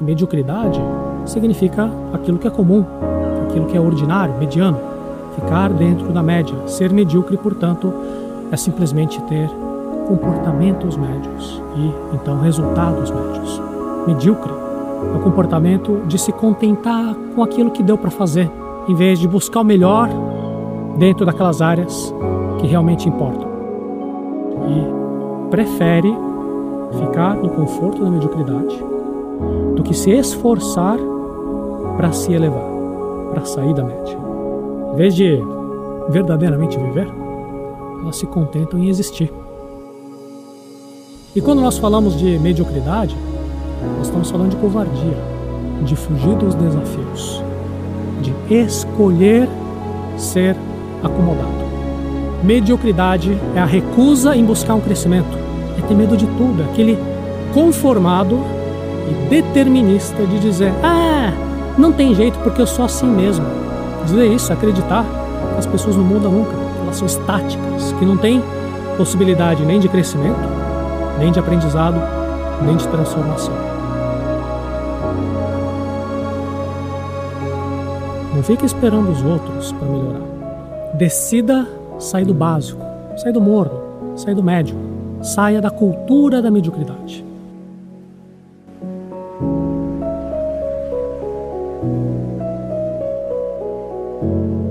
que mediocridade significa aquilo que é comum, aquilo que é ordinário, mediano. Ficar dentro da média. Ser medíocre, portanto, é simplesmente ter comportamentos médios e então resultados médios. Medíocre é o comportamento de se contentar com aquilo que deu para fazer, em vez de buscar o melhor dentro daquelas áreas que realmente importam. E prefere ficar no conforto da mediocridade do que se esforçar para se elevar, para sair da média. Em vez de verdadeiramente viver, elas se contentam em existir. E quando nós falamos de mediocridade, nós estamos falando de covardia, de fugir dos desafios, de escolher ser acomodado. Mediocridade é a recusa em buscar um crescimento, é ter medo de tudo, é aquele conformado e determinista de dizer: ah, não tem jeito porque eu sou assim mesmo. Dizer isso, acreditar as pessoas não mudam nunca, elas são estáticas, que não tem possibilidade nem de crescimento, nem de aprendizado, nem de transformação. Não fique esperando os outros para melhorar. Decida sair do básico, sair do morno, sair do médio, saia da cultura da mediocridade. thank you